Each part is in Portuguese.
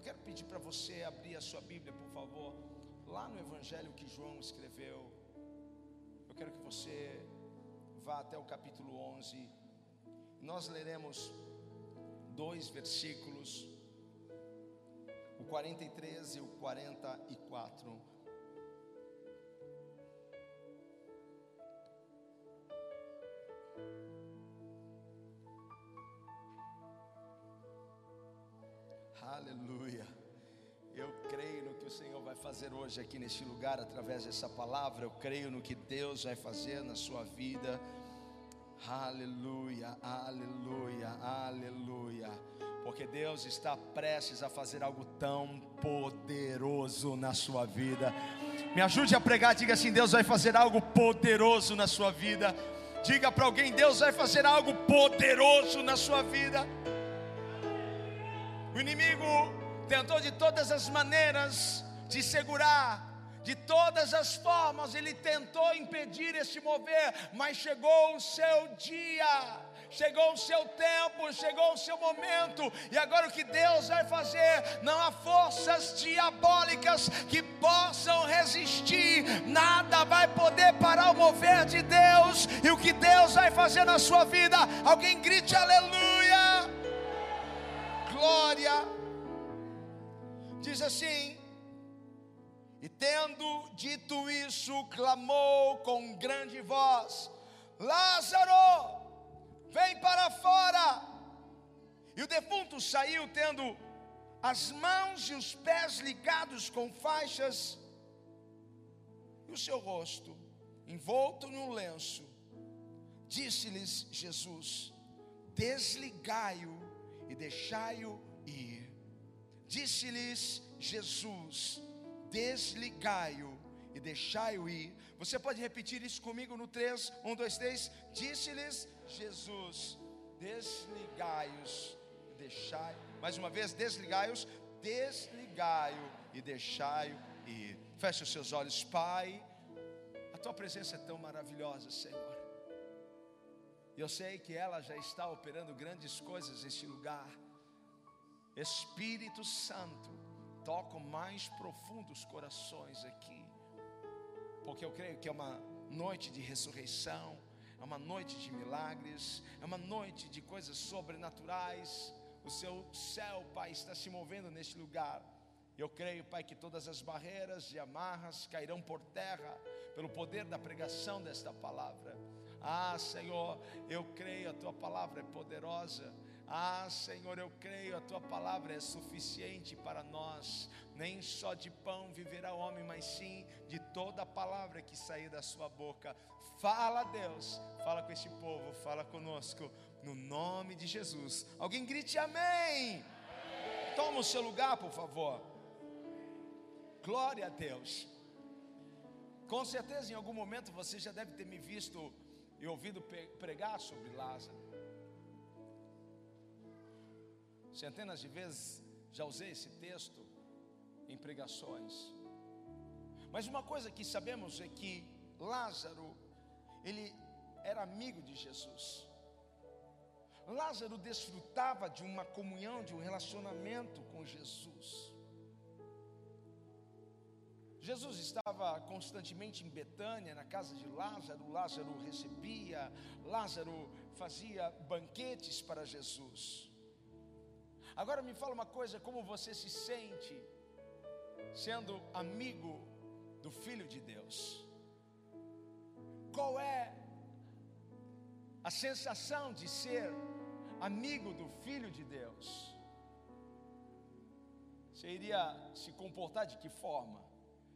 Eu quero pedir para você abrir a sua Bíblia, por favor, lá no Evangelho que João escreveu. Eu quero que você vá até o capítulo 11. Nós leremos dois versículos, o 43 e o 44. Aleluia. Eu creio no que o Senhor vai fazer hoje aqui neste lugar através dessa palavra. Eu creio no que Deus vai fazer na sua vida. Aleluia, aleluia, aleluia. Porque Deus está prestes a fazer algo tão poderoso na sua vida. Me ajude a pregar, diga assim: Deus vai fazer algo poderoso na sua vida. Diga para alguém: Deus vai fazer algo poderoso na sua vida. O inimigo tentou de todas as maneiras de segurar, de todas as formas, ele tentou impedir esse mover, mas chegou o seu dia, chegou o seu tempo, chegou o seu momento, e agora o que Deus vai fazer? Não há forças diabólicas que possam resistir, nada vai poder parar o mover de Deus, e o que Deus vai fazer na sua vida, alguém grite aleluia, glória diz assim: E tendo dito isso, clamou com grande voz: Lázaro, vem para fora. E o defunto saiu, tendo as mãos e os pés ligados com faixas, e o seu rosto envolto num lenço. Disse-lhes Jesus: Desligai-o e deixai-o ir. Disse-lhes Jesus: Desligai-o e deixai-o ir. Você pode repetir isso comigo no 3, 1, 2, 3. Disse-lhes Jesus: Desligai-os e deixai. Mais uma vez, desligai-os, desligai-o e deixai-o ir. Feche os seus olhos, Pai. A tua presença é tão maravilhosa, Senhor. Eu sei que ela já está operando grandes coisas neste lugar. Espírito Santo, toca mais profundos corações aqui, porque eu creio que é uma noite de ressurreição, é uma noite de milagres, é uma noite de coisas sobrenaturais. O seu céu, Pai, está se movendo neste lugar. Eu creio, Pai, que todas as barreiras e amarras cairão por terra pelo poder da pregação desta palavra. Ah, Senhor, eu creio, a tua palavra é poderosa ah, Senhor, eu creio, a tua palavra é suficiente para nós. Nem só de pão viverá o homem, mas sim de toda a palavra que sair da sua boca. Fala, Deus, fala com este povo, fala conosco, no nome de Jesus. Alguém grite amém. Toma o seu lugar, por favor. Glória a Deus. Com certeza, em algum momento você já deve ter me visto e ouvido pregar sobre Lázaro. Centenas de vezes já usei esse texto em pregações. Mas uma coisa que sabemos é que Lázaro, ele era amigo de Jesus. Lázaro desfrutava de uma comunhão, de um relacionamento com Jesus. Jesus estava constantemente em Betânia, na casa de Lázaro. Lázaro recebia, Lázaro fazia banquetes para Jesus. Agora me fala uma coisa: como você se sente sendo amigo do Filho de Deus? Qual é a sensação de ser amigo do Filho de Deus? Você iria se comportar de que forma?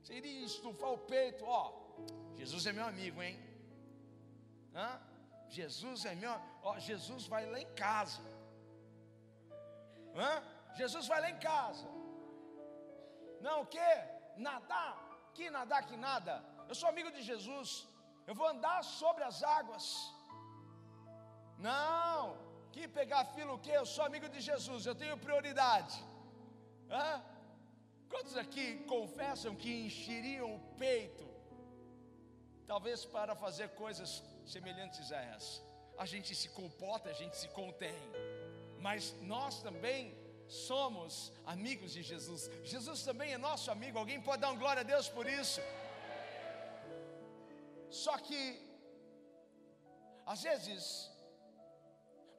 Você iria estufar o peito, ó, Jesus é meu amigo, hein? Hã? Jesus é meu, ó, Jesus vai lá em casa. Hã? Jesus vai lá em casa. Não, o que? Nadar? Que nadar, que nada. Eu sou amigo de Jesus. Eu vou andar sobre as águas. Não, que pegar filo o quê? Eu sou amigo de Jesus, eu tenho prioridade. Hã? Quantos aqui confessam que encheriam o peito, talvez para fazer coisas semelhantes a essa? A gente se comporta, a gente se contém mas nós também somos amigos de Jesus. Jesus também é nosso amigo. Alguém pode dar um glória a Deus por isso? Só que, às vezes,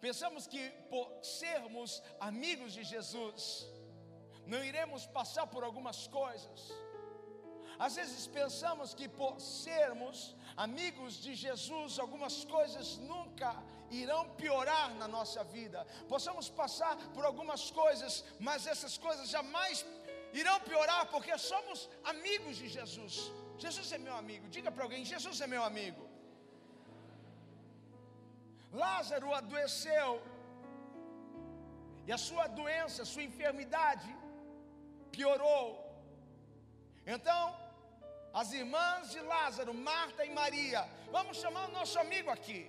pensamos que por sermos amigos de Jesus, não iremos passar por algumas coisas. Às vezes pensamos que por sermos amigos de Jesus, algumas coisas nunca irão piorar na nossa vida. Possamos passar por algumas coisas, mas essas coisas jamais irão piorar porque somos amigos de Jesus. Jesus é meu amigo. Diga para alguém: Jesus é meu amigo. Lázaro adoeceu, e a sua doença, a sua enfermidade piorou. Então, as irmãs de Lázaro, Marta e Maria, vamos chamar o nosso amigo aqui.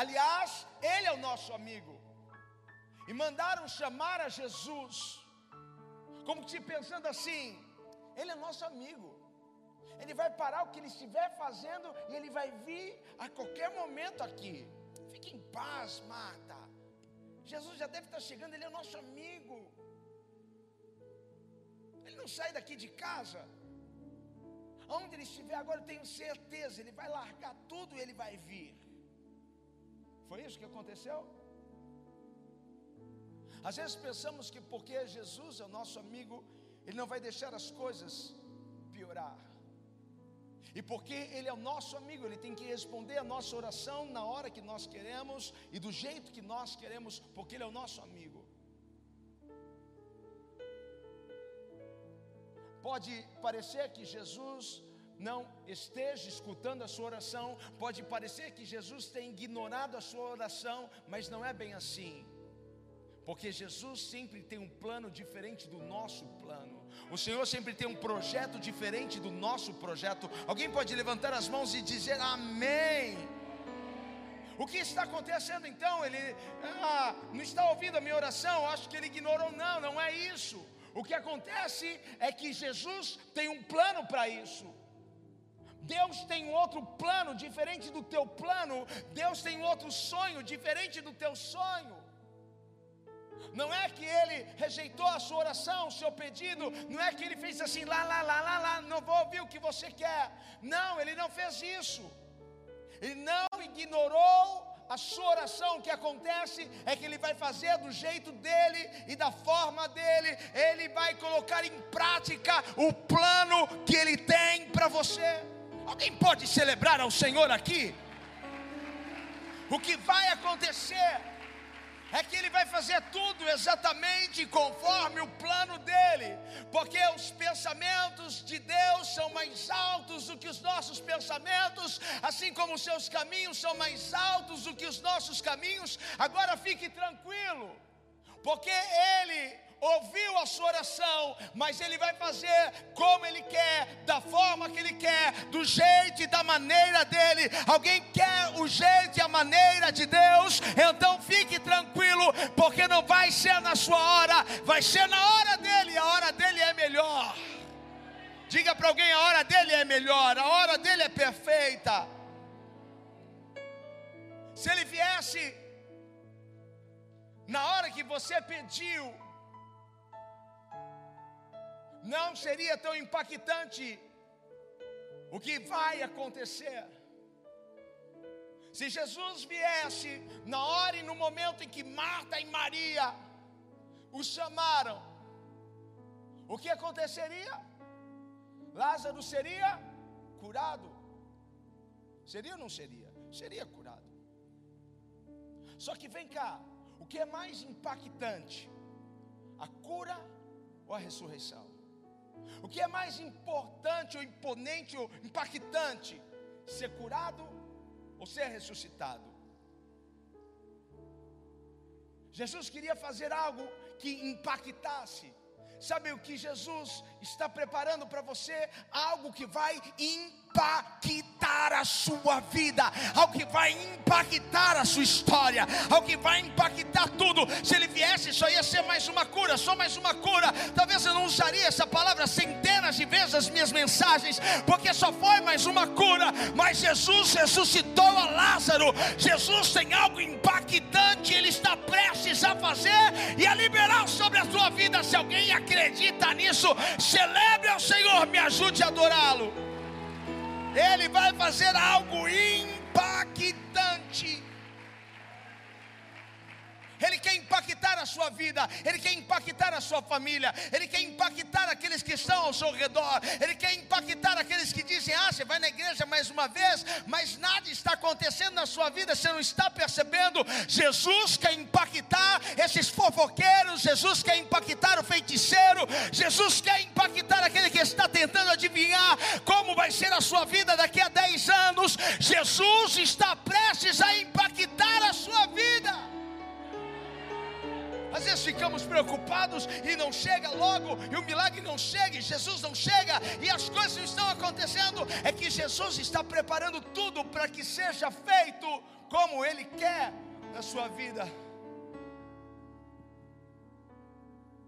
Aliás, ele é o nosso amigo. E mandaram chamar a Jesus, como se pensando assim: ele é nosso amigo. Ele vai parar o que ele estiver fazendo e ele vai vir a qualquer momento aqui. Fique em paz, Marta. Jesus já deve estar chegando, ele é nosso amigo. Ele não sai daqui de casa. Onde ele estiver agora, eu tenho certeza, ele vai largar tudo e ele vai vir. Foi isso que aconteceu? Às vezes pensamos que porque Jesus é o nosso amigo, ele não vai deixar as coisas piorar. E porque Ele é o nosso amigo, Ele tem que responder a nossa oração na hora que nós queremos e do jeito que nós queremos, porque Ele é o nosso amigo. Pode parecer que Jesus não esteja escutando a sua oração, pode parecer que Jesus tem ignorado a sua oração, mas não é bem assim. Porque Jesus sempre tem um plano diferente do nosso plano. O Senhor sempre tem um projeto diferente do nosso projeto. Alguém pode levantar as mãos e dizer amém. O que está acontecendo então? Ele ah, não está ouvindo a minha oração, acho que ele ignorou. Não, não é isso. O que acontece é que Jesus tem um plano para isso. Deus tem outro plano diferente do teu plano. Deus tem outro sonho diferente do teu sonho. Não é que ele rejeitou a sua oração, o seu pedido, não é que ele fez assim, lá, lá, lá, lá, lá, não vou ouvir o que você quer. Não, ele não fez isso. Ele não ignorou a sua oração, o que acontece é que ele vai fazer do jeito dele e da forma dele, ele vai colocar em prática o plano que ele tem para você. Alguém pode celebrar ao Senhor aqui? O que vai acontecer é que ele vai fazer tudo exatamente conforme o plano dele, porque os pensamentos de Deus são mais altos do que os nossos pensamentos, assim como os seus caminhos são mais altos do que os nossos caminhos. Agora fique tranquilo, porque ele ouviu a sua oração, mas Ele vai fazer como Ele quer, da forma que Ele quer, do jeito e da maneira dele. Alguém quer o jeito e a maneira de Deus, então fique tranquilo, porque não vai ser na sua hora, vai ser na hora dele, a hora dele é melhor. Diga para alguém: a hora dele é melhor, a hora dele é perfeita. Se ele viesse na hora que você pediu, não seria tão impactante o que vai acontecer. Se Jesus viesse na hora e no momento em que Marta e Maria o chamaram, o que aconteceria? Lázaro seria curado. Seria ou não seria? Seria curado. Só que vem cá, o que é mais impactante? A cura ou a ressurreição? O que é mais importante, ou imponente, ou impactante? Ser curado ou ser ressuscitado? Jesus queria fazer algo que impactasse. Sabe o que Jesus está preparando para você? Algo que vai impactar impactar a sua vida, algo que vai impactar a sua história, algo que vai impactar tudo. Se ele viesse, só ia ser mais uma cura, só mais uma cura. Talvez eu não usaria essa palavra centenas de vezes nas minhas mensagens, porque só foi mais uma cura. Mas Jesus ressuscitou a Lázaro. Jesus tem algo impactante, ele está prestes a fazer e a liberar sobre a sua vida. Se alguém acredita nisso, celebre ao Senhor, me ajude a adorá-lo. Ele vai fazer algo impactante. Ele quer impactar a sua vida, Ele quer impactar a sua família, Ele quer impactar aqueles que estão ao seu redor, Ele quer impactar aqueles que dizem: Ah, você vai na igreja mais uma vez, mas nada está acontecendo na sua vida, você não está percebendo. Jesus quer impactar esses fofoqueiros, Jesus quer impactar o feiticeiro, Jesus quer impactar aquele que está tentando adivinhar como vai ser a sua vida daqui a 10 anos. Jesus está prestes a impactar a sua vida. Às vezes ficamos preocupados e não chega logo, e o milagre não chega, e Jesus não chega, e as coisas não estão acontecendo. É que Jesus está preparando tudo para que seja feito como Ele quer na sua vida.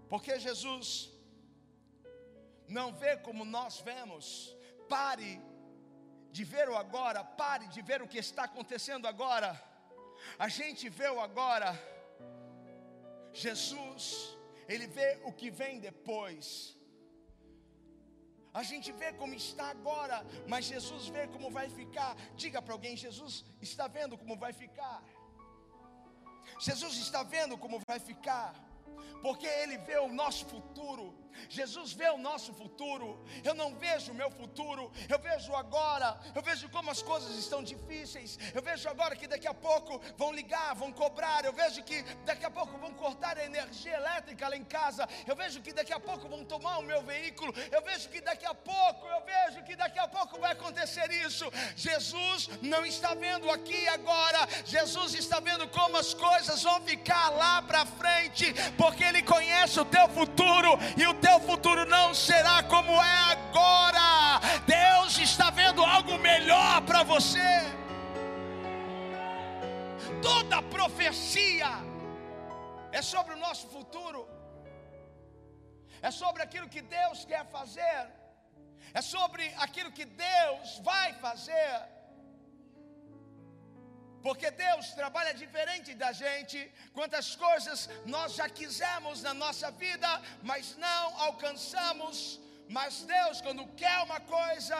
Porque Jesus não vê como nós vemos. Pare de ver o agora, pare de ver o que está acontecendo agora. A gente vê o agora Jesus, ele vê o que vem depois. A gente vê como está agora, mas Jesus vê como vai ficar. Diga para alguém: Jesus está vendo como vai ficar. Jesus está vendo como vai ficar porque Ele vê o nosso futuro. Jesus vê o nosso futuro. Eu não vejo o meu futuro, eu vejo agora. Eu vejo como as coisas estão difíceis. Eu vejo agora que daqui a pouco vão ligar, vão cobrar. Eu vejo que daqui a pouco vão cortar a energia elétrica lá em casa. Eu vejo que daqui a pouco vão tomar o meu veículo. Eu vejo que daqui a pouco, eu vejo que daqui a pouco vai acontecer isso. Jesus não está vendo aqui agora. Jesus está vendo como as coisas vão ficar lá para frente, porque Ele conhece o teu futuro e o teu futuro não será como é agora. Deus está vendo algo melhor para você. Toda profecia é sobre o nosso futuro, é sobre aquilo que Deus quer fazer, é sobre aquilo que Deus vai fazer. Porque Deus trabalha diferente da gente. Quantas coisas nós já quisemos na nossa vida, mas não alcançamos. Mas Deus, quando quer uma coisa,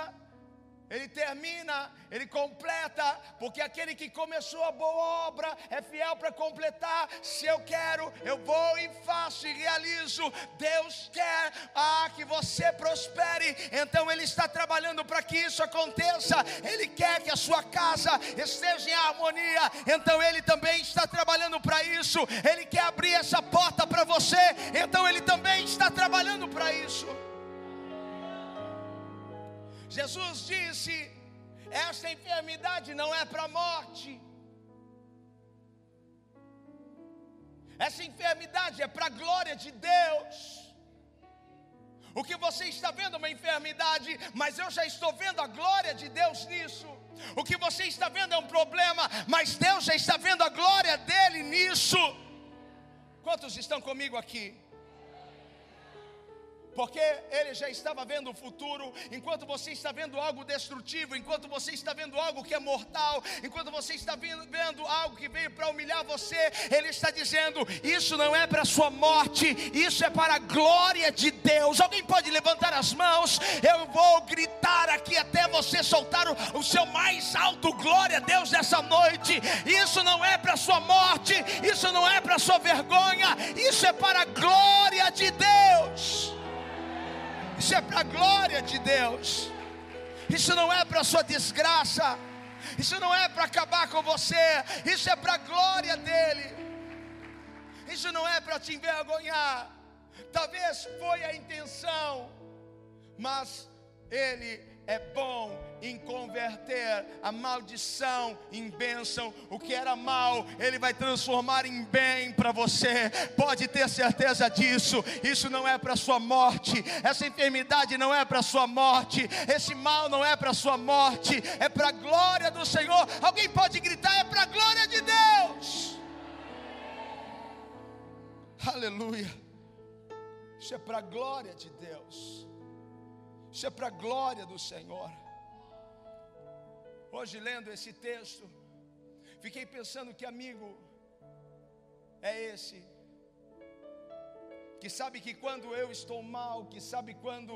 ele termina, ele completa, porque aquele que começou a boa obra é fiel para completar. Se eu quero, eu vou e faço e realizo. Deus quer ah, que você prospere, então Ele está trabalhando para que isso aconteça. Ele quer que a sua casa esteja em harmonia, então Ele também está trabalhando para isso. Ele quer abrir essa porta para você, então Ele também está trabalhando para isso. Jesus disse: esta enfermidade não é para a morte. Essa enfermidade é para a glória de Deus. O que você está vendo é uma enfermidade, mas eu já estou vendo a glória de Deus nisso. O que você está vendo é um problema, mas Deus já está vendo a glória dele nisso. Quantos estão comigo aqui? Porque ele já estava vendo o futuro, enquanto você está vendo algo destrutivo, enquanto você está vendo algo que é mortal, enquanto você está vendo algo que veio para humilhar você, ele está dizendo: Isso não é para a sua morte, isso é para a glória de Deus. Alguém pode levantar as mãos, eu vou gritar aqui até você soltar o, o seu mais alto glória a Deus nessa noite. Isso não é para a sua morte, isso não é para a sua vergonha, isso é para a glória de Deus. Isso é para a glória de Deus. Isso não é para sua desgraça. Isso não é para acabar com você. Isso é para a glória dele. Isso não é para te envergonhar. Talvez foi a intenção, mas ele é bom em converter a maldição em bênção. O que era mal, Ele vai transformar em bem para você. Pode ter certeza disso. Isso não é para sua morte. Essa enfermidade não é para sua morte. Esse mal não é para sua morte. É para a glória do Senhor. Alguém pode gritar: é para a glória de Deus. Aleluia. Isso é para a glória de Deus. Isso é para a glória do Senhor. Hoje, lendo esse texto, fiquei pensando que amigo é esse, que sabe que quando eu estou mal, que sabe quando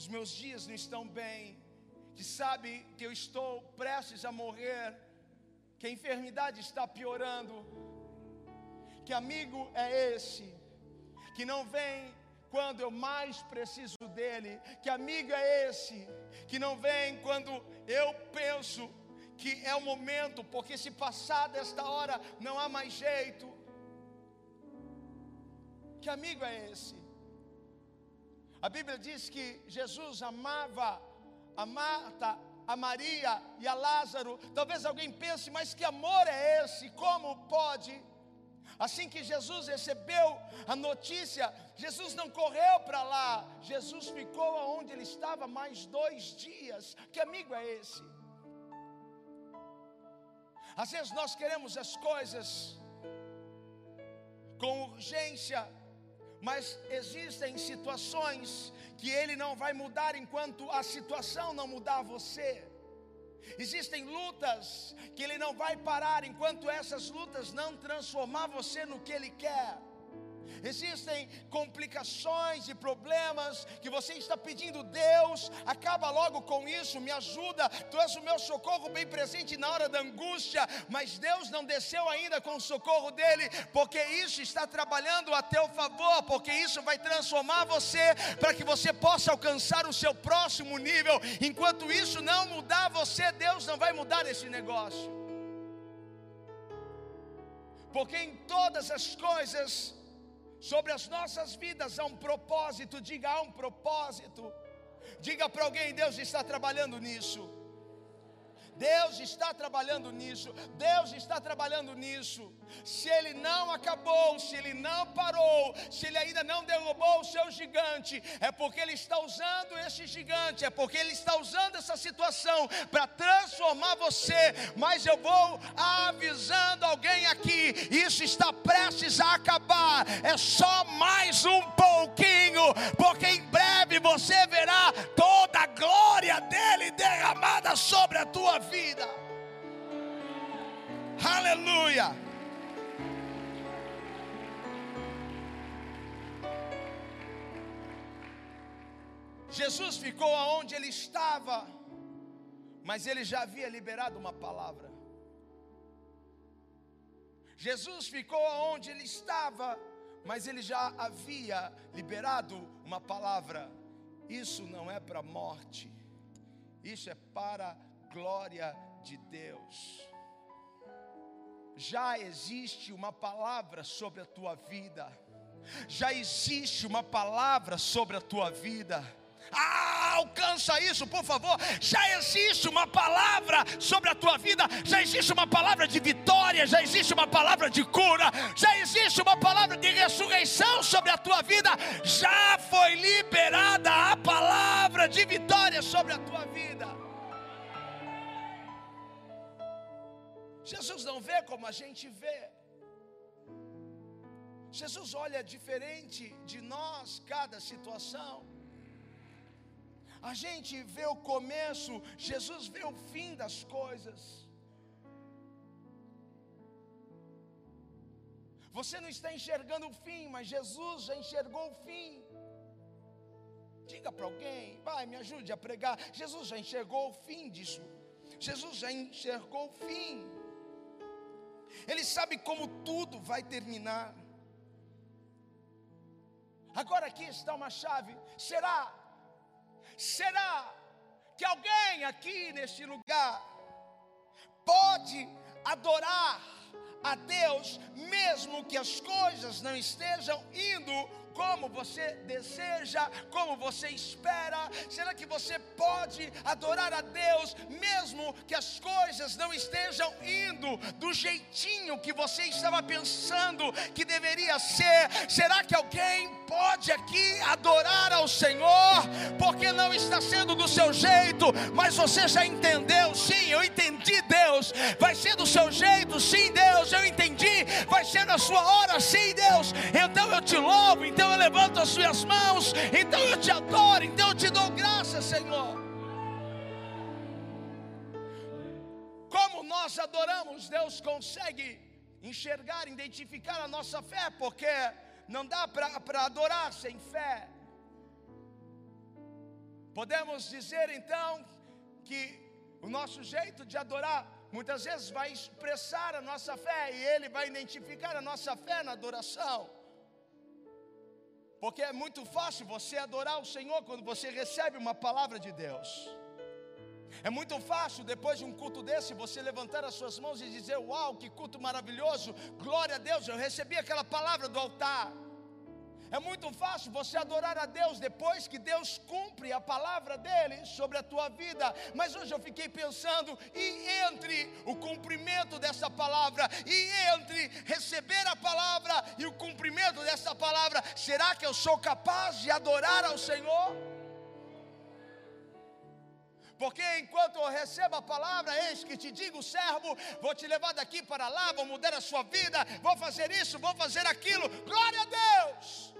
os meus dias não estão bem, que sabe que eu estou prestes a morrer, que a enfermidade está piorando, que amigo é esse, que não vem quando eu mais preciso dele. Que amigo é esse que não vem quando eu penso que é o momento, porque se passar desta hora não há mais jeito. Que amigo é esse? A Bíblia diz que Jesus amava a Marta, a Maria e a Lázaro. Talvez alguém pense, mas que amor é esse? Como pode? Assim que Jesus recebeu a notícia, Jesus não correu para lá, Jesus ficou onde ele estava mais dois dias. Que amigo é esse? Às vezes nós queremos as coisas com urgência, mas existem situações que ele não vai mudar enquanto a situação não mudar você. Existem lutas que Ele não vai parar enquanto essas lutas não transformar você no que Ele quer. Existem complicações e problemas que você está pedindo, Deus, acaba logo com isso, me ajuda, tu és o meu socorro bem presente na hora da angústia, mas Deus não desceu ainda com o socorro dele, porque isso está trabalhando a teu favor, porque isso vai transformar você para que você possa alcançar o seu próximo nível. Enquanto isso não mudar você, Deus não vai mudar esse negócio. Porque em todas as coisas Sobre as nossas vidas há um propósito, diga há um propósito. Diga para alguém, Deus está trabalhando nisso. Deus está trabalhando nisso, Deus está trabalhando nisso. Se Ele não acabou, se Ele não parou, se Ele ainda não derrubou o seu gigante, é porque Ele está usando esse gigante, é porque Ele está usando essa situação para transformar você. Mas eu vou avisando alguém aqui: isso está prestes a acabar, é só mais um pouquinho, porque em breve você verá toda a glória dele derramada sobre a tua vida. Aleluia. Jesus ficou aonde ele estava, mas ele já havia liberado uma palavra. Jesus ficou aonde ele estava, mas ele já havia liberado uma palavra. Isso não é para morte, isso é para glória de Deus. Já existe uma palavra sobre a tua vida, já existe uma palavra sobre a tua vida ah, alcança isso, por favor. Já existe uma palavra sobre a tua vida, já existe uma palavra de vitória, já existe uma palavra de cura, já existe uma palavra de ressurreição sobre a tua vida. Já foi liberada a palavra de vitória sobre a tua vida. Jesus não vê como a gente vê. Jesus olha diferente de nós cada situação. A gente vê o começo, Jesus vê o fim das coisas. Você não está enxergando o fim, mas Jesus já enxergou o fim. Diga para alguém, vai, me ajude a pregar. Jesus já enxergou o fim disso. Jesus já enxergou o fim. Ele sabe como tudo vai terminar. Agora aqui está uma chave. Será Será que alguém aqui neste lugar pode adorar a Deus, mesmo que as coisas não estejam indo como você deseja, como você espera? Será que você pode adorar a Deus mesmo que as coisas não estejam indo do jeitinho que você estava pensando que deveria ser? Será que alguém pode aqui adorar ao Senhor porque não está sendo do seu jeito, mas você já entendeu? Sim, eu entendi, Deus. Vai ser do seu jeito? Sim, Deus, eu entendi. Vai ser na sua hora? Sim, Deus. Então eu te louvo, então eu levanto as suas mãos, então eu te adoro, então eu te dou graça, Senhor. Como nós adoramos, Deus consegue enxergar, identificar a nossa fé, porque não dá para adorar sem fé. Podemos dizer então que o nosso jeito de adorar muitas vezes vai expressar a nossa fé e ele vai identificar a nossa fé na adoração. Porque é muito fácil você adorar o Senhor quando você recebe uma palavra de Deus. É muito fácil, depois de um culto desse, você levantar as suas mãos e dizer: Uau, que culto maravilhoso, glória a Deus, eu recebi aquela palavra do altar. É muito fácil você adorar a Deus depois que Deus cumpre a palavra dele sobre a tua vida. Mas hoje eu fiquei pensando, e entre o cumprimento dessa palavra, e entre receber a palavra e o cumprimento dessa palavra, será que eu sou capaz de adorar ao Senhor? Porque enquanto eu recebo a palavra, eis que te digo, servo, vou te levar daqui para lá, vou mudar a sua vida, vou fazer isso, vou fazer aquilo. Glória a Deus!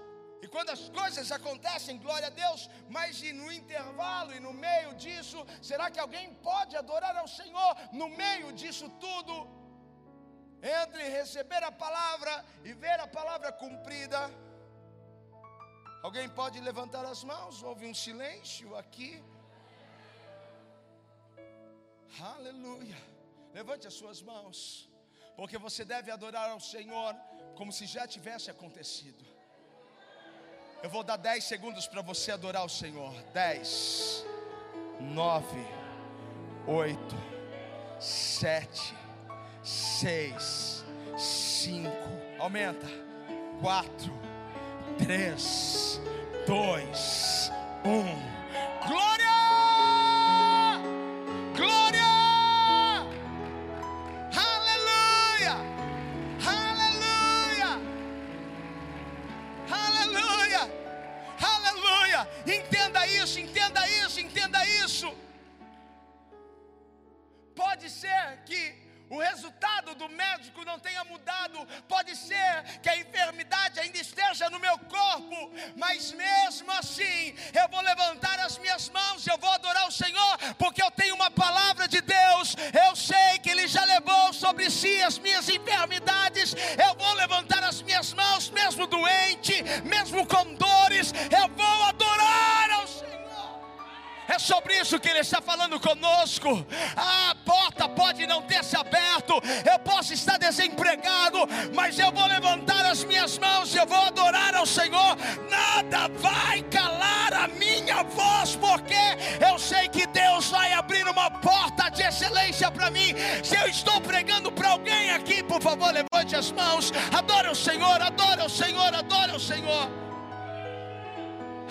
E quando as coisas acontecem, glória a Deus, mas e no intervalo e no meio disso, será que alguém pode adorar ao Senhor no meio disso tudo? Entre receber a palavra e ver a palavra cumprida. Alguém pode levantar as mãos? Houve um silêncio aqui. Aleluia. Levante as suas mãos, porque você deve adorar ao Senhor como se já tivesse acontecido. Eu vou dar 10 segundos para você adorar o Senhor. 10, 9, 8, 7, 6, 5. Aumenta. 4, 3, 2, 1. Do médico não tenha mudado, pode ser que a enfermidade ainda esteja no meu corpo, mas mesmo assim eu vou levantar as minhas mãos, eu vou adorar o Senhor, porque eu tenho uma palavra de Deus, eu sei que Ele já levou sobre si as minhas enfermidades, eu vou levantar as minhas mãos, mesmo doente, mesmo com dores, eu vou adorar ao Senhor. É sobre isso que Ele está falando conosco. A porta pode não ter se aberto, eu posso estar desempregado, mas eu vou levantar as minhas mãos e eu vou adorar ao Senhor. Nada vai calar a minha voz, porque eu sei que Deus vai abrir uma porta de excelência para mim. Se eu estou pregando para alguém aqui, por favor, levante as mãos. Adore o Senhor, adore o Senhor, adore o Senhor.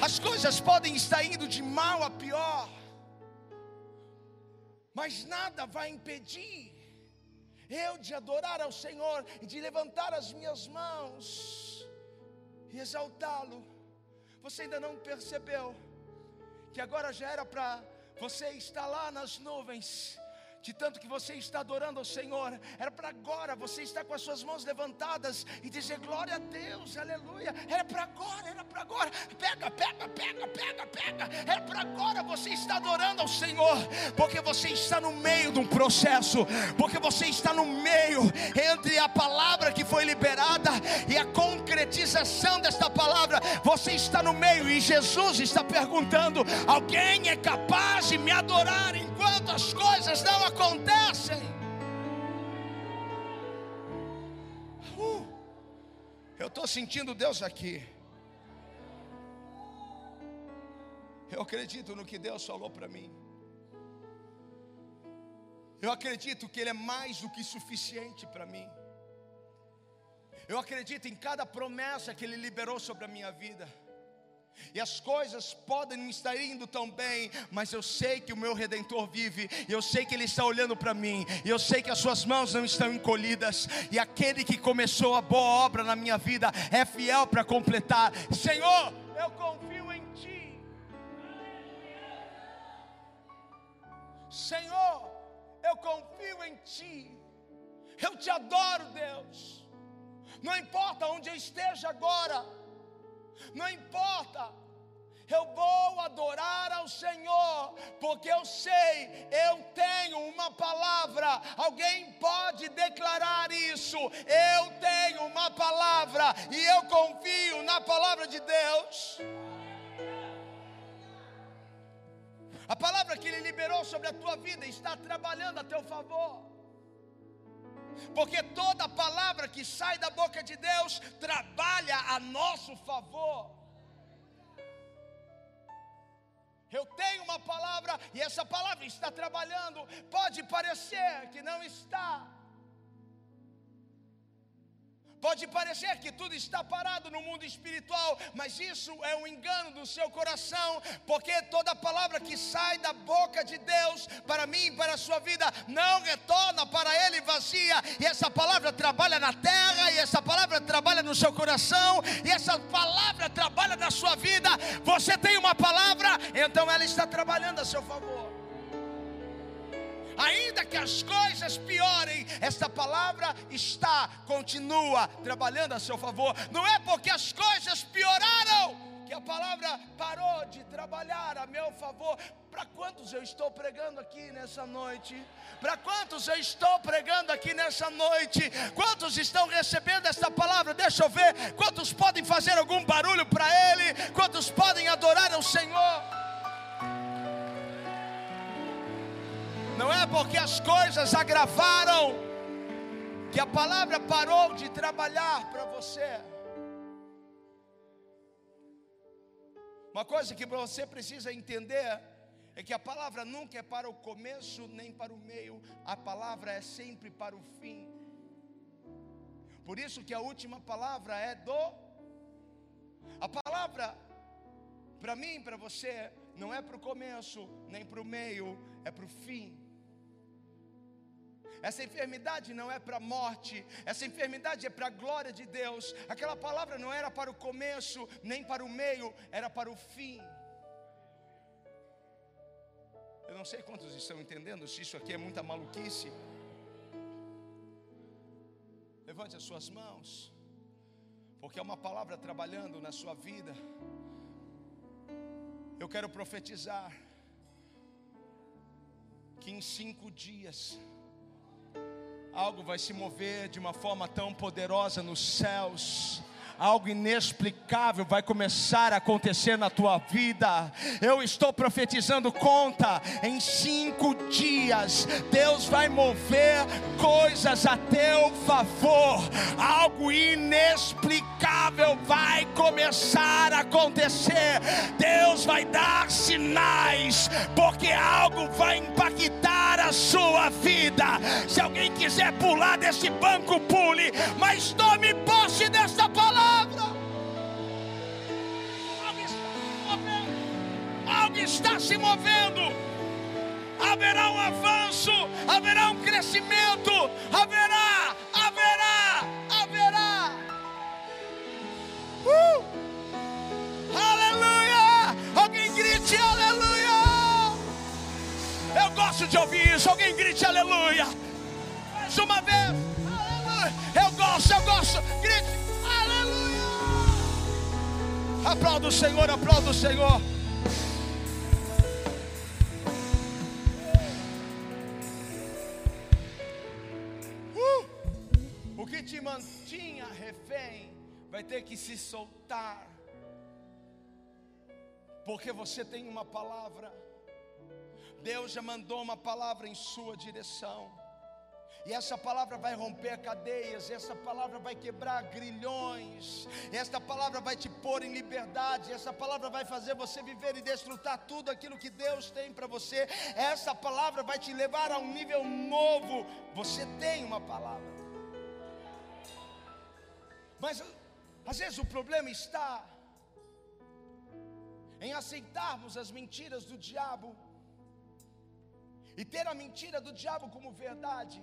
As coisas podem estar indo de mal a pior, mas nada vai impedir eu de adorar ao Senhor e de levantar as minhas mãos e exaltá-lo. Você ainda não percebeu que agora já era para você estar lá nas nuvens de tanto que você está adorando ao Senhor, era para agora você estar com as suas mãos levantadas e dizer glória a Deus, aleluia. Era para agora, era para agora. Pega, pega, pega, pega, pega. Era para agora você está adorando ao Senhor, porque você está no meio de um processo, porque você está no meio entre a palavra que foi liberada e a concretização desta palavra. Você está no meio e Jesus está perguntando: alguém é capaz de me adorar enquanto as coisas não acontecem. Uh, eu estou sentindo Deus aqui. Eu acredito no que Deus falou para mim. Eu acredito que Ele é mais do que suficiente para mim. Eu acredito em cada promessa que Ele liberou sobre a minha vida. E as coisas podem não estar indo tão bem, mas eu sei que o meu redentor vive, eu sei que ele está olhando para mim, eu sei que as suas mãos não estão encolhidas, e aquele que começou a boa obra na minha vida é fiel para completar. Senhor, eu confio em ti. Senhor, eu confio em ti. Eu te adoro, Deus. Não importa onde eu esteja agora não importa. Eu vou adorar ao Senhor, porque eu sei, eu tenho uma palavra. Alguém pode declarar isso? Eu tenho uma palavra e eu confio na palavra de Deus. A palavra que Ele liberou sobre a tua vida está trabalhando a teu favor porque toda palavra que sai da boca de Deus trabalha a nosso favor. Eu tenho uma palavra e essa palavra está trabalhando. Pode parecer que não está, Pode parecer que tudo está parado no mundo espiritual, mas isso é um engano do seu coração, porque toda palavra que sai da boca de Deus para mim e para a sua vida não retorna para Ele vazia, e essa palavra trabalha na terra, e essa palavra trabalha no seu coração, e essa palavra trabalha na sua vida. Você tem uma palavra, então ela está trabalhando a seu favor ainda que as coisas piorem, esta palavra está, continua trabalhando a seu favor. Não é porque as coisas pioraram que a palavra parou de trabalhar a meu favor. Para quantos eu estou pregando aqui nessa noite? Para quantos eu estou pregando aqui nessa noite? Quantos estão recebendo esta palavra? Deixa eu ver. Quantos podem fazer algum barulho para Ele? Quantos podem adorar ao Senhor? Não é porque as coisas agravaram que a palavra parou de trabalhar para você. Uma coisa que você precisa entender é que a palavra nunca é para o começo nem para o meio, a palavra é sempre para o fim. Por isso que a última palavra é do A palavra para mim, para você, não é para o começo nem para o meio, é para o fim. Essa enfermidade não é para a morte, essa enfermidade é para a glória de Deus. Aquela palavra não era para o começo, nem para o meio, era para o fim. Eu não sei quantos estão entendendo se isso aqui é muita maluquice. Levante as suas mãos, porque é uma palavra trabalhando na sua vida. Eu quero profetizar que em cinco dias, algo vai se mover de uma forma tão poderosa nos céus algo inexplicável vai começar a acontecer na tua vida. Eu estou profetizando conta, em cinco dias, Deus vai mover coisas a teu favor, algo inexplicável vai começar a acontecer. Deus vai dar sinais, porque algo vai impactar a sua vida. Se alguém quiser pular desse banco, pule, mas tome posse desta palavra. algo está se movendo. Haverá um avanço, haverá um crescimento, haverá, haverá, haverá. Uh! Aleluia! Alguém grite aleluia! Eu gosto de ouvir isso. Alguém grite aleluia. Mais uma vez. Aleluia. Eu gosto, eu gosto. Grite aleluia. Aplauda o Senhor, aplauda o Senhor. Se soltar, porque você tem uma palavra. Deus já mandou uma palavra em sua direção. E essa palavra vai romper cadeias, essa palavra vai quebrar grilhões, esta palavra vai te pôr em liberdade, essa palavra vai fazer você viver e desfrutar tudo aquilo que Deus tem para você. Essa palavra vai te levar a um nível novo. Você tem uma palavra. Mas às vezes o problema está em aceitarmos as mentiras do diabo e ter a mentira do diabo como verdade.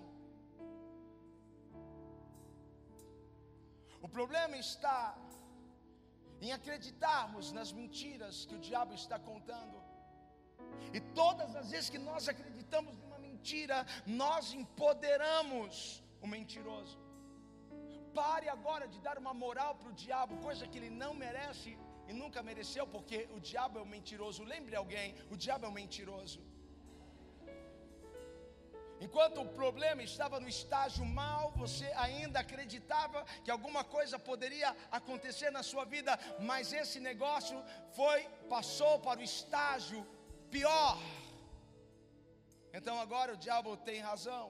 O problema está em acreditarmos nas mentiras que o diabo está contando. E todas as vezes que nós acreditamos numa mentira, nós empoderamos o mentiroso. Pare agora de dar uma moral para o diabo, coisa que ele não merece e nunca mereceu, porque o diabo é um mentiroso. Lembre alguém: o diabo é um mentiroso. Enquanto o problema estava no estágio mal, você ainda acreditava que alguma coisa poderia acontecer na sua vida, mas esse negócio foi passou para o estágio pior. Então agora o diabo tem razão.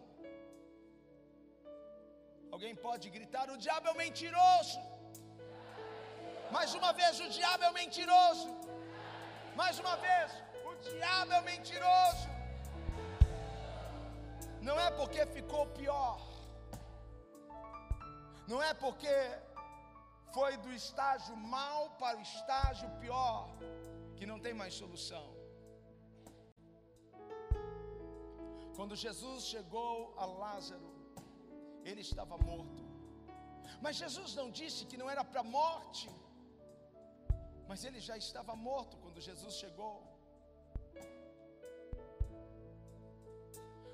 Alguém pode gritar: o diabo é um mentiroso. Mais uma vez, o diabo é um mentiroso. Mais uma vez, o diabo é um mentiroso. Não é porque ficou pior. Não é porque foi do estágio mal para o estágio pior que não tem mais solução. Quando Jesus chegou a Lázaro, ele estava morto. Mas Jesus não disse que não era para morte, mas ele já estava morto quando Jesus chegou.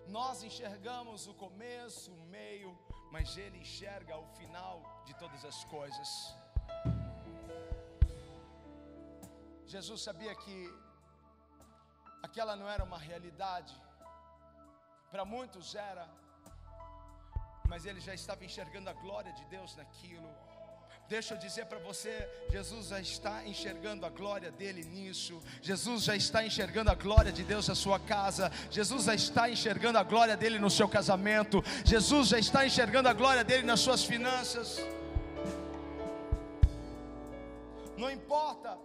Nós enxergamos o começo, o meio, mas ele enxerga o final de todas as coisas. Jesus sabia que aquela não era uma realidade, para muitos era, mas ele já estava enxergando a glória de Deus naquilo. Deixa eu dizer para você, Jesus já está enxergando a glória dele nisso. Jesus já está enxergando a glória de Deus na sua casa. Jesus já está enxergando a glória dele no seu casamento. Jesus já está enxergando a glória dele nas suas finanças. Não importa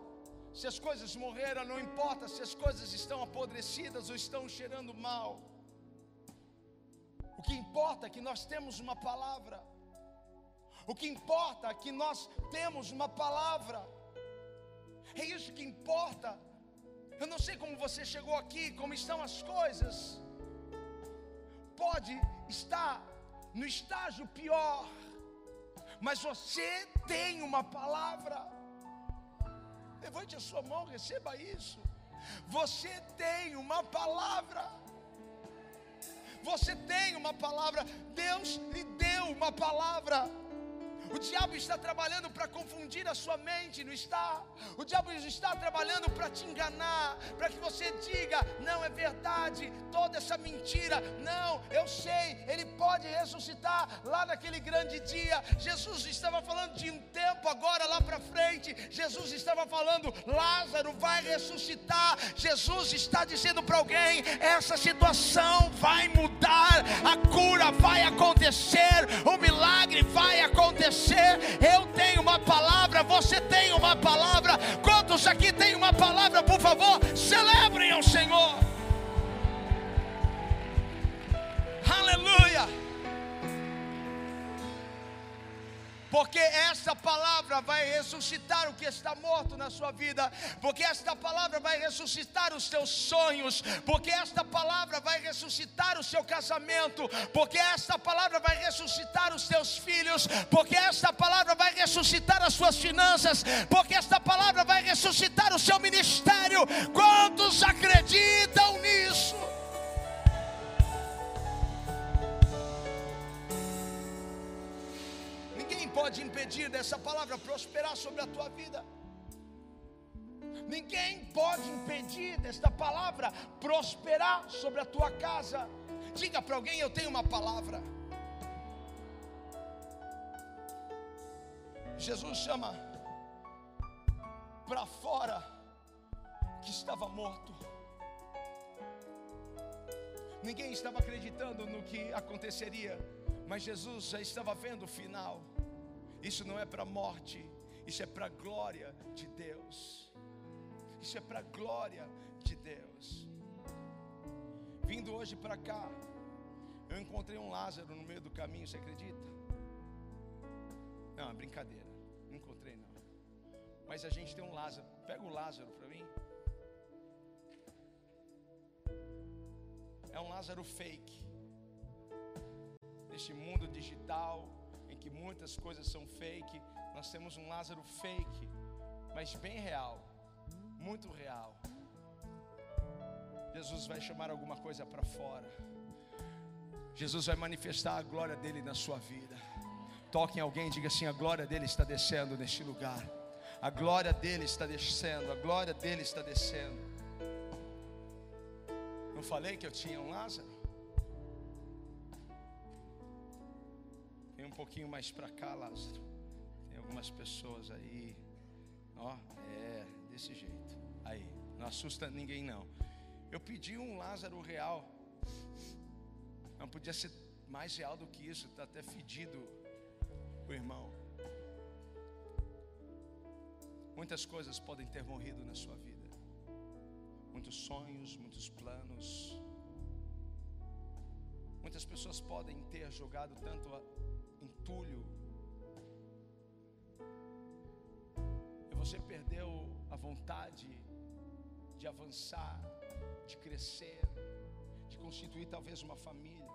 se as coisas morreram, não importa se as coisas estão apodrecidas ou estão cheirando mal. O que importa é que nós temos uma palavra. O que importa é que nós temos uma palavra. É isso que importa. Eu não sei como você chegou aqui, como estão as coisas. Pode estar no estágio pior, mas você tem uma palavra. Levante a sua mão, receba isso. Você tem uma palavra. Você tem uma palavra. Deus lhe deu uma palavra. O diabo está trabalhando para confundir a sua mente, não está? O diabo está trabalhando para te enganar, para que você diga: não é verdade, toda essa mentira. Não, eu sei, ele pode ressuscitar lá naquele grande dia. Jesus estava falando de um tempo agora lá para frente. Jesus estava falando: Lázaro vai ressuscitar. Jesus está dizendo para alguém: essa situação vai mudar, a cura vai acontecer, o milagre vai acontecer eu tenho uma palavra, você tem uma palavra. Quantos aqui têm uma palavra, por favor, celebrem ao Senhor. Aleluia. Porque esta palavra vai ressuscitar o que está morto na sua vida, porque esta palavra vai ressuscitar os teus sonhos, porque esta palavra vai ressuscitar o seu casamento, porque esta palavra vai ressuscitar os teus filhos, porque esta palavra vai ressuscitar as suas finanças, porque esta palavra vai ressuscitar o seu ministério. Quantos acreditam nisso? Pode impedir dessa palavra prosperar sobre a tua vida. Ninguém pode impedir desta palavra prosperar sobre a tua casa. Diga para alguém: Eu tenho uma palavra. Jesus chama para fora que estava morto. Ninguém estava acreditando no que aconteceria, mas Jesus já estava vendo o final. Isso não é para morte, isso é para a glória de Deus. Isso é para a glória de Deus. Vindo hoje para cá, eu encontrei um Lázaro no meio do caminho, você acredita? Não, é brincadeira. Não encontrei não. Mas a gente tem um Lázaro. Pega o Lázaro para mim. É um Lázaro fake. Neste mundo digital, que muitas coisas são fake, nós temos um Lázaro fake, mas bem real, muito real. Jesus vai chamar alguma coisa para fora. Jesus vai manifestar a glória dele na sua vida. Toque em alguém diga assim: a glória dele está descendo neste lugar. A glória dele está descendo, a glória dele está descendo. Não falei que eu tinha um Lázaro? Um pouquinho mais para cá, Lázaro. Tem algumas pessoas aí. Ó, é, desse jeito. Aí, não assusta ninguém não. Eu pedi um Lázaro real. Não podia ser mais real do que isso, está até fedido o irmão. Muitas coisas podem ter morrido na sua vida. Muitos sonhos, muitos planos. Muitas pessoas podem ter jogado tanto entulho. E você perdeu a vontade de avançar, de crescer, de constituir talvez uma família.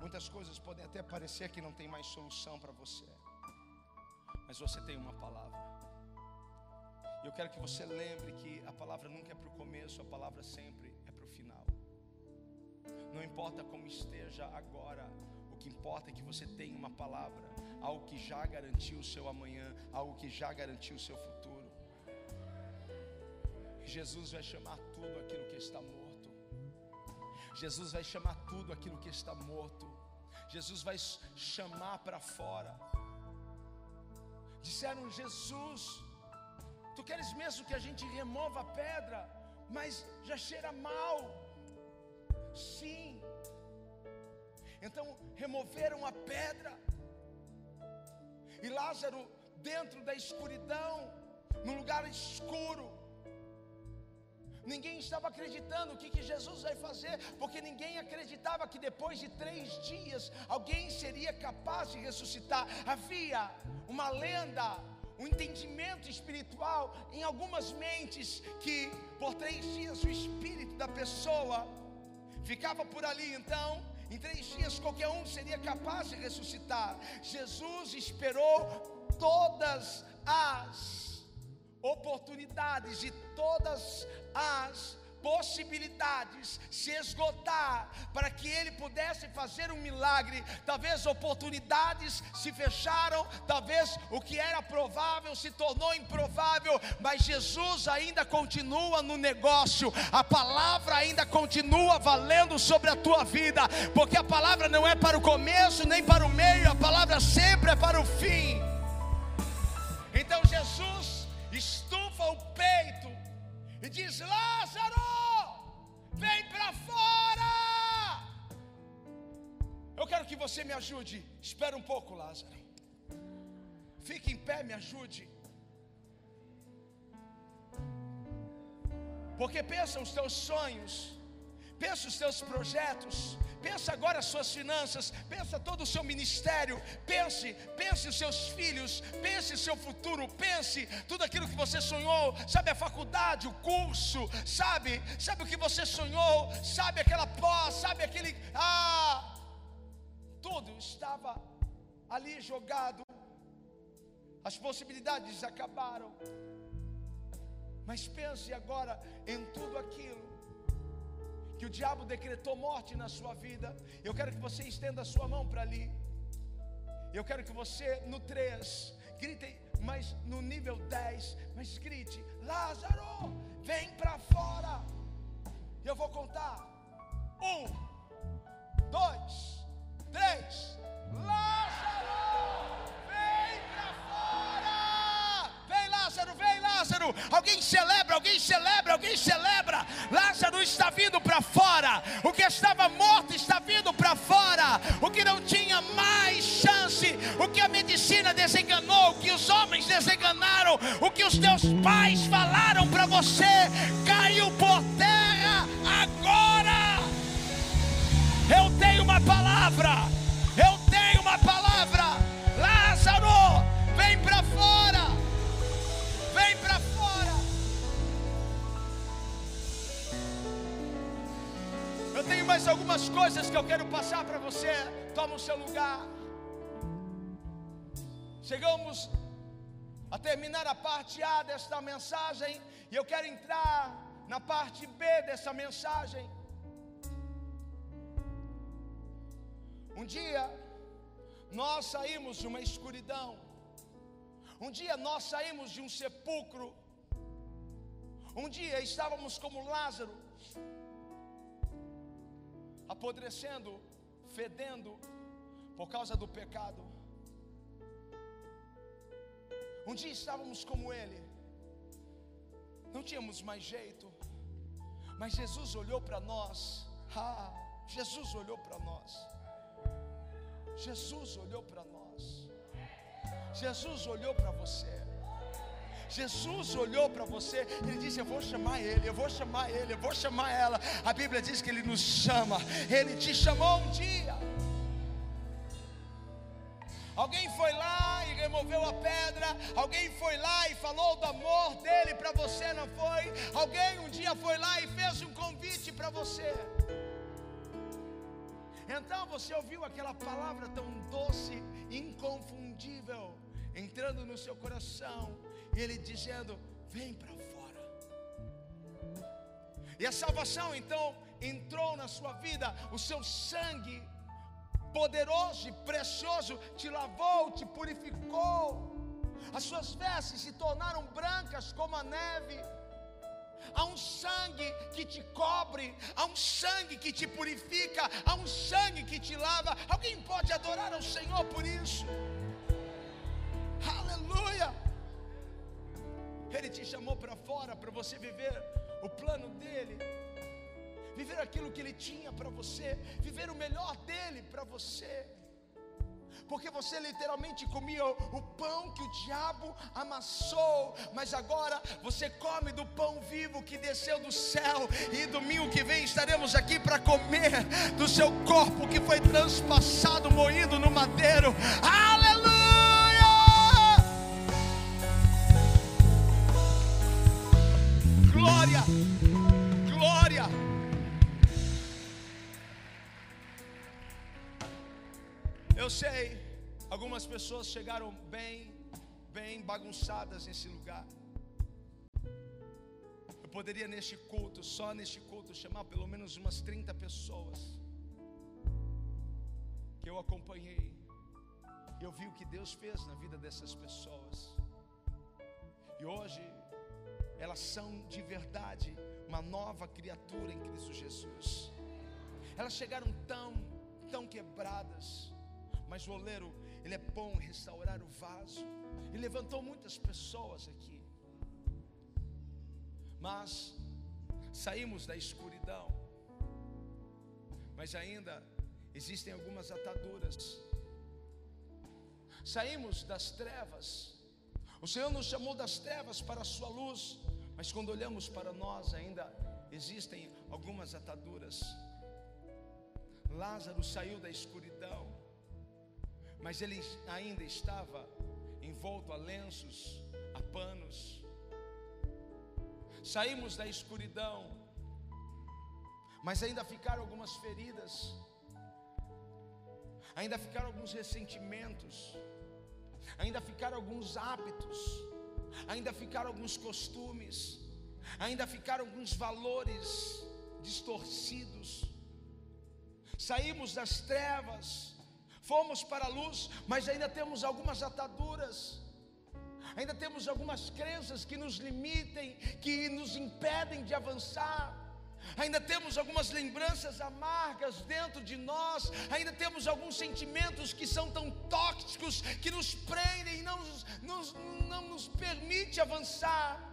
Muitas coisas podem até parecer que não tem mais solução para você, mas você tem uma palavra. E eu quero que você lembre que a palavra nunca é para o começo, a palavra sempre é para o final. Não importa como esteja agora, que importa é que você tenha uma palavra, algo que já garantiu o seu amanhã, algo que já garantiu o seu futuro. Jesus vai chamar tudo aquilo que está morto. Jesus vai chamar tudo aquilo que está morto. Jesus vai chamar para fora. Disseram, Jesus, tu queres mesmo que a gente remova a pedra, mas já cheira mal. Sim. Então removeram a pedra. E Lázaro, dentro da escuridão, num lugar escuro, Ninguém estava acreditando o que, que Jesus vai fazer, porque ninguém acreditava que depois de três dias alguém seria capaz de ressuscitar. Havia uma lenda, um entendimento espiritual em algumas mentes que por três dias o espírito da pessoa ficava por ali. Então, em três dias qualquer um seria capaz de ressuscitar. Jesus esperou todas as oportunidades e todas as possibilidades se esgotar para que ele pudesse fazer um milagre. Talvez oportunidades se fecharam, talvez o que era provável se tornou improvável, mas Jesus ainda continua no negócio. A palavra ainda continua valendo sobre a tua vida, porque a palavra não é para o começo nem para o meio, a palavra sempre é para o fim. Então Jesus estufa o peito e diz: Lázaro, que você me ajude. Espera um pouco, Lázaro. Fique em pé, me ajude. Porque pensa os teus sonhos, pensa os teus projetos, Pensa agora as suas finanças, pensa todo o seu ministério, pense, pense os seus filhos, pense o seu futuro, pense tudo aquilo que você sonhou, sabe a faculdade, o curso, sabe, sabe o que você sonhou, sabe aquela pós, sabe aquele ah, tudo estava ali jogado. As possibilidades acabaram. Mas pense agora em tudo aquilo que o diabo decretou morte na sua vida, eu quero que você estenda a sua mão para ali. Eu quero que você no 3 grite, mas no nível 10, mas grite: Lázaro, vem para fora. Eu vou contar. Um, dois, três. Lázaro, vem para fora. Vem, Lázaro, vem, Lázaro. Alguém celebra, alguém celebra, alguém celebra. Lázaro está vindo para fora. O que estava morto está vindo para fora. O que não tinha mais chance, o que a medicina desenganou, o que os homens desenganaram, o que os teus pais falaram para você, caiu por terra Eu tenho uma palavra. Eu tenho uma palavra. Lázaro, vem para fora. Vem para fora. Eu tenho mais algumas coisas que eu quero passar para você. Toma o seu lugar. Chegamos a terminar a parte A desta mensagem e eu quero entrar na parte B dessa mensagem. Um dia nós saímos de uma escuridão. Um dia nós saímos de um sepulcro. Um dia estávamos como Lázaro, apodrecendo, fedendo por causa do pecado. Um dia estávamos como ele, não tínhamos mais jeito, mas Jesus olhou para nós. Ah, Jesus olhou para nós. Jesus olhou para nós. Jesus olhou para você. Jesus olhou para você, ele disse: Eu vou chamar ele, eu vou chamar ele, eu vou chamar ela. A Bíblia diz que ele nos chama, ele te chamou um dia. Alguém foi lá e removeu a pedra, alguém foi lá e falou do amor dele para você, não foi? Alguém um dia foi lá e fez um convite para você. Então você ouviu aquela palavra tão doce, inconfundível, entrando no seu coração, e ele dizendo: Vem para fora. E a salvação então entrou na sua vida, o seu sangue poderoso e precioso te lavou, te purificou, as suas vestes se tornaram brancas como a neve. Há um sangue que te cobre, há um sangue que te purifica, há um sangue que te lava. Alguém pode adorar ao Senhor por isso? Aleluia! Ele te chamou para fora para você viver o plano dele, viver aquilo que ele tinha para você, viver o melhor dele para você porque você literalmente comia o pão que o diabo amassou, mas agora você come do pão vivo que desceu do céu, e domingo que vem estaremos aqui para comer do seu corpo que foi transpassado, moído no madeiro. Aleluia! Glória! Eu sei Algumas pessoas chegaram bem, bem bagunçadas nesse lugar. Eu poderia neste culto, só neste culto, chamar pelo menos umas 30 pessoas que eu acompanhei. Eu vi o que Deus fez na vida dessas pessoas. E hoje elas são de verdade uma nova criatura em Cristo Jesus. Elas chegaram tão, tão quebradas, mas o oleiro ele é bom restaurar o vaso. E levantou muitas pessoas aqui. Mas saímos da escuridão. Mas ainda existem algumas ataduras. Saímos das trevas. O Senhor nos chamou das trevas para a sua luz, mas quando olhamos para nós ainda existem algumas ataduras. Lázaro saiu da escuridão mas ele ainda estava envolto a lenços, a panos. Saímos da escuridão, mas ainda ficaram algumas feridas, ainda ficaram alguns ressentimentos, ainda ficaram alguns hábitos, ainda ficaram alguns costumes, ainda ficaram alguns valores distorcidos. Saímos das trevas, fomos para a luz, mas ainda temos algumas ataduras, ainda temos algumas crenças que nos limitem, que nos impedem de avançar. Ainda temos algumas lembranças amargas dentro de nós, ainda temos alguns sentimentos que são tão tóxicos que nos prendem e não, nos, não nos permite avançar.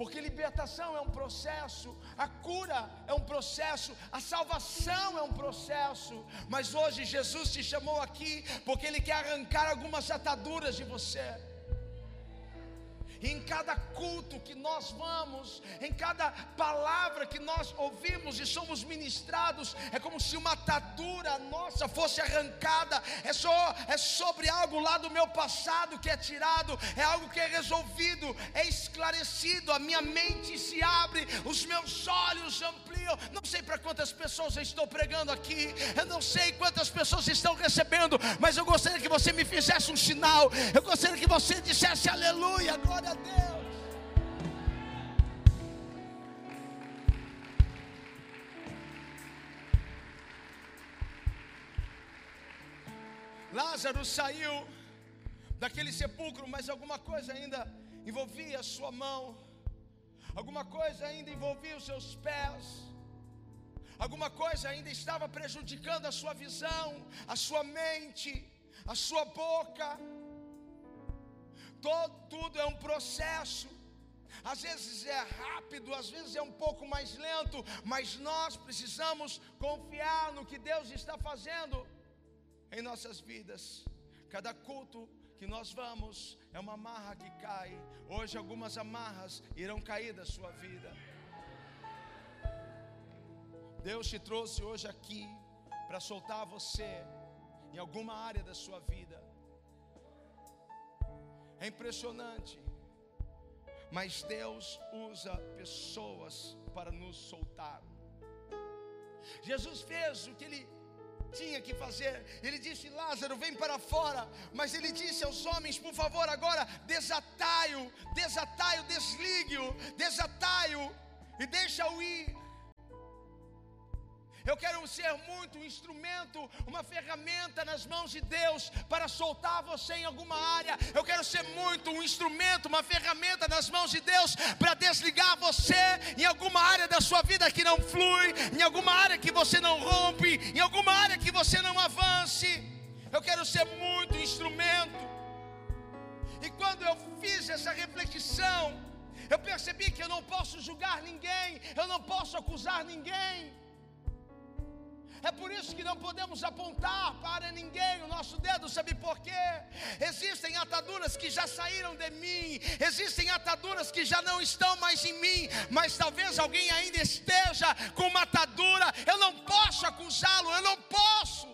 Porque libertação é um processo, a cura é um processo, a salvação é um processo. Mas hoje Jesus te chamou aqui porque Ele quer arrancar algumas ataduras de você. Em cada culto que nós vamos, em cada palavra que nós ouvimos e somos ministrados, é como se uma atadura nossa fosse arrancada. É só é sobre algo lá do meu passado que é tirado, é algo que é resolvido, é esclarecido. A minha mente se abre, os meus olhos ampliam. Não sei para quantas pessoas eu estou pregando aqui, eu não sei quantas pessoas estão recebendo, mas eu gostaria que você me fizesse um sinal. Eu gostaria que você dissesse aleluia, glória a Deus. Lázaro saiu daquele sepulcro, mas alguma coisa ainda envolvia a sua mão, alguma coisa ainda envolvia os seus pés, alguma coisa ainda estava prejudicando a sua visão, a sua mente, a sua boca. Todo, tudo é um processo. Às vezes é rápido, às vezes é um pouco mais lento, mas nós precisamos confiar no que Deus está fazendo em nossas vidas. Cada culto que nós vamos é uma amarra que cai. Hoje algumas amarras irão cair da sua vida. Deus te trouxe hoje aqui para soltar você em alguma área da sua vida. É impressionante. Mas Deus usa pessoas para nos soltar. Jesus fez o que ele tinha que fazer. Ele disse: Lázaro, vem para fora. Mas ele disse aos homens: Por favor, agora desatai-o, desatai-o, desligue-o, desatai-o e deixa-o ir. Eu quero ser muito um instrumento, uma ferramenta nas mãos de Deus para soltar você em alguma área. Eu quero ser muito um instrumento, uma ferramenta nas mãos de Deus para desligar você em alguma área da sua vida que não flui, em alguma área que você não rompe, em alguma área que você não avance. Eu quero ser muito instrumento. E quando eu fiz essa reflexão, eu percebi que eu não posso julgar ninguém, eu não posso acusar ninguém. É por isso que não podemos apontar para ninguém o nosso dedo, sabe por quê? Existem ataduras que já saíram de mim, existem ataduras que já não estão mais em mim, mas talvez alguém ainda esteja com uma atadura, eu não posso acusá-lo, eu não posso.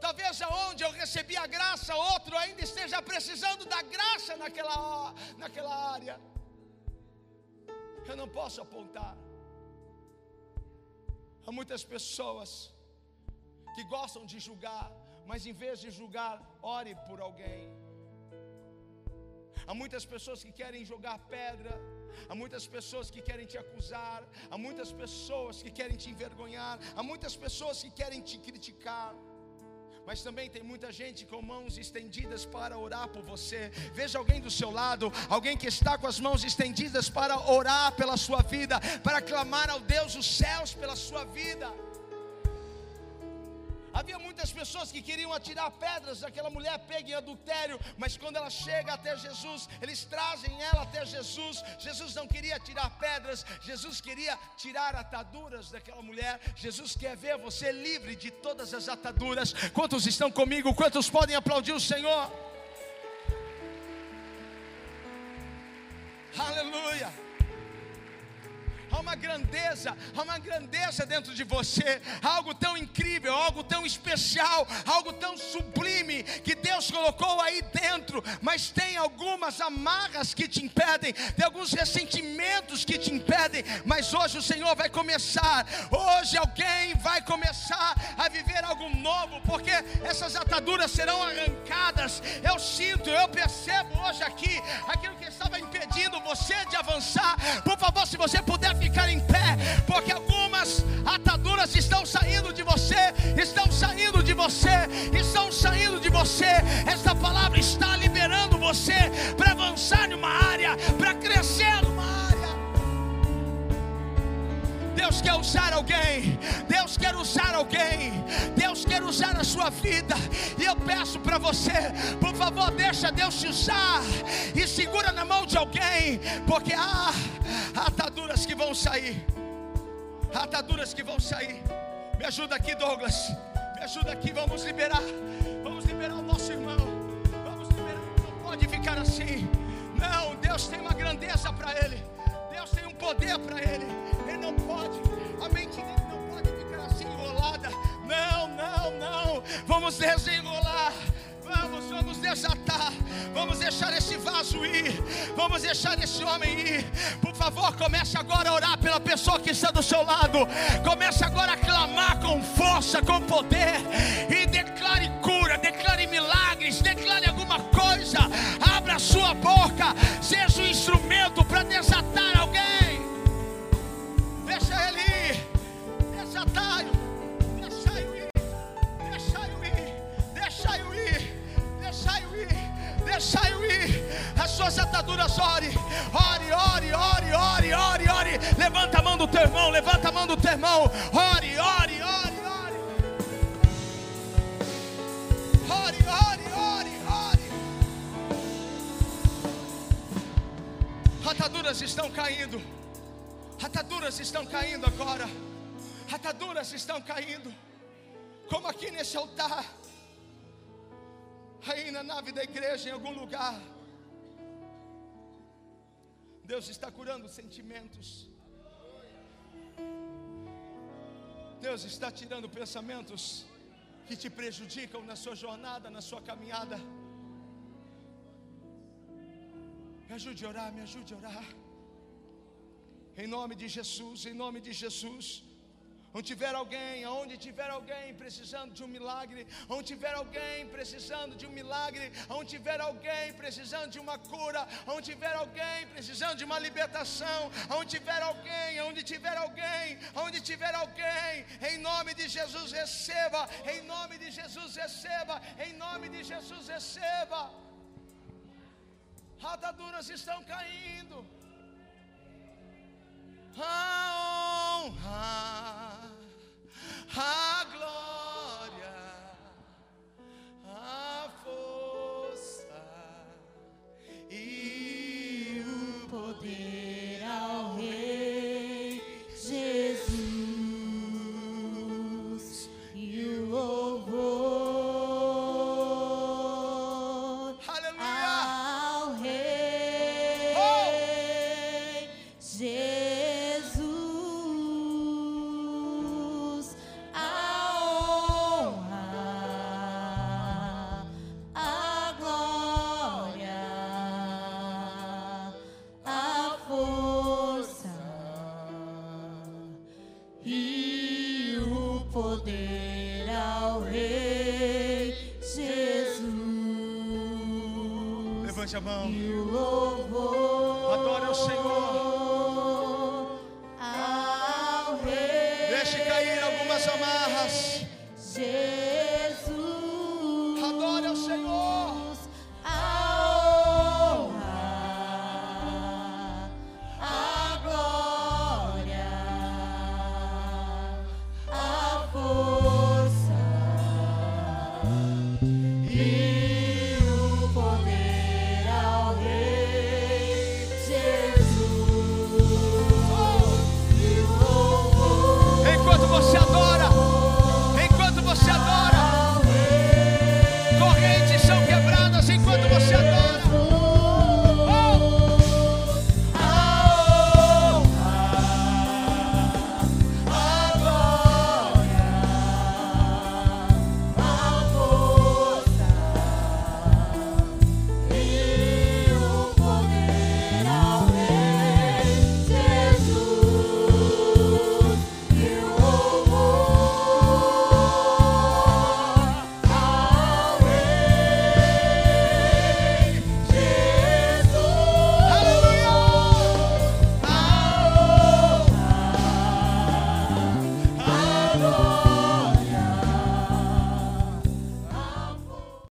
Talvez aonde eu recebi a graça, outro ainda esteja precisando da graça naquela, naquela área. Eu não posso apontar. Há muitas pessoas que gostam de julgar, mas em vez de julgar, ore por alguém. Há muitas pessoas que querem jogar pedra, há muitas pessoas que querem te acusar, há muitas pessoas que querem te envergonhar, há muitas pessoas que querem te criticar mas também tem muita gente com mãos estendidas para orar por você. Veja alguém do seu lado, alguém que está com as mãos estendidas para orar pela sua vida, para clamar ao Deus dos céus pela sua vida. Havia muitas pessoas que queriam atirar pedras daquela mulher pega em adultério, mas quando ela chega até Jesus, eles trazem ela até Jesus. Jesus não queria tirar pedras, Jesus queria tirar ataduras daquela mulher. Jesus quer ver você livre de todas as ataduras. Quantos estão comigo? Quantos podem aplaudir o Senhor? Aleluia há uma grandeza, há uma grandeza dentro de você, algo tão incrível, algo tão especial, algo tão sublime que Deus colocou aí dentro, mas tem algumas amarras que te impedem, tem alguns ressentimentos que te impedem, mas hoje o Senhor vai começar, hoje alguém vai começar a viver algo novo, porque essas ataduras serão arrancadas. Eu sinto, eu percebo hoje aqui aquilo que estava impedindo você de avançar. Por favor, se você puder ficar em pé, porque algumas ataduras estão saindo de você, estão saindo de você, estão saindo de você. Esta palavra está liberando você para avançar numa área, para crescer numa área. Deus quer usar alguém, Deus quer usar alguém, Deus quer usar a sua vida. E eu peço para você, por favor, deixa Deus te usar e segura na mão de alguém, porque há que vão sair. Ataduras que vão sair. Me ajuda aqui, Douglas. Me ajuda aqui, vamos liberar. Vamos liberar o nosso irmão. Vamos liberar. Não pode ficar assim. Não, Deus tem uma grandeza para ele. Deus tem um poder para ele. Ele não pode, a mente dele não pode ficar assim enrolada. Não, não, não. Vamos desenrolar. Vamos, vamos desatar. Vamos deixar esse vaso ir. Vamos deixar esse homem ir. Por favor, comece agora a orar pela pessoa que está do seu lado. Comece agora a clamar com força, com poder. E declare cura, declare milagres, declare alguma coisa. Abra sua boca. Seja um instrumento para desatar alguém. Deixa ele ir. Desatar. Ir. Deixa eu ir. As suas ataduras, ore. Ore, ore, ore, ore, ore, ore. Levanta a mão do teu irmão. Levanta a mão do teu irmão. Ore, ore, ore, ore. Ore, ore, ore, ore. Ataduras estão caindo. Ataduras estão caindo agora. Ataduras estão caindo. Como aqui nesse altar. Aí na nave da igreja, em algum lugar. Deus está curando sentimentos. Deus está tirando pensamentos que te prejudicam na sua jornada, na sua caminhada. Me ajude a orar, me ajude a orar. Em nome de Jesus, em nome de Jesus. Onde tiver alguém, onde tiver alguém precisando de um milagre, onde tiver alguém precisando de um milagre, onde tiver alguém precisando de uma cura, onde tiver alguém precisando de uma libertação, onde tiver alguém, onde tiver alguém, onde tiver alguém, em nome de Jesus receba, em nome de Jesus receba, em nome de Jesus receba. Ataduras estão caindo. A honra, a glória, a poder ao Rei Jesus. Levante a mão. E o louvor. Adora o Senhor. Ao Rei. Deixe cair algumas amarras. Jesus.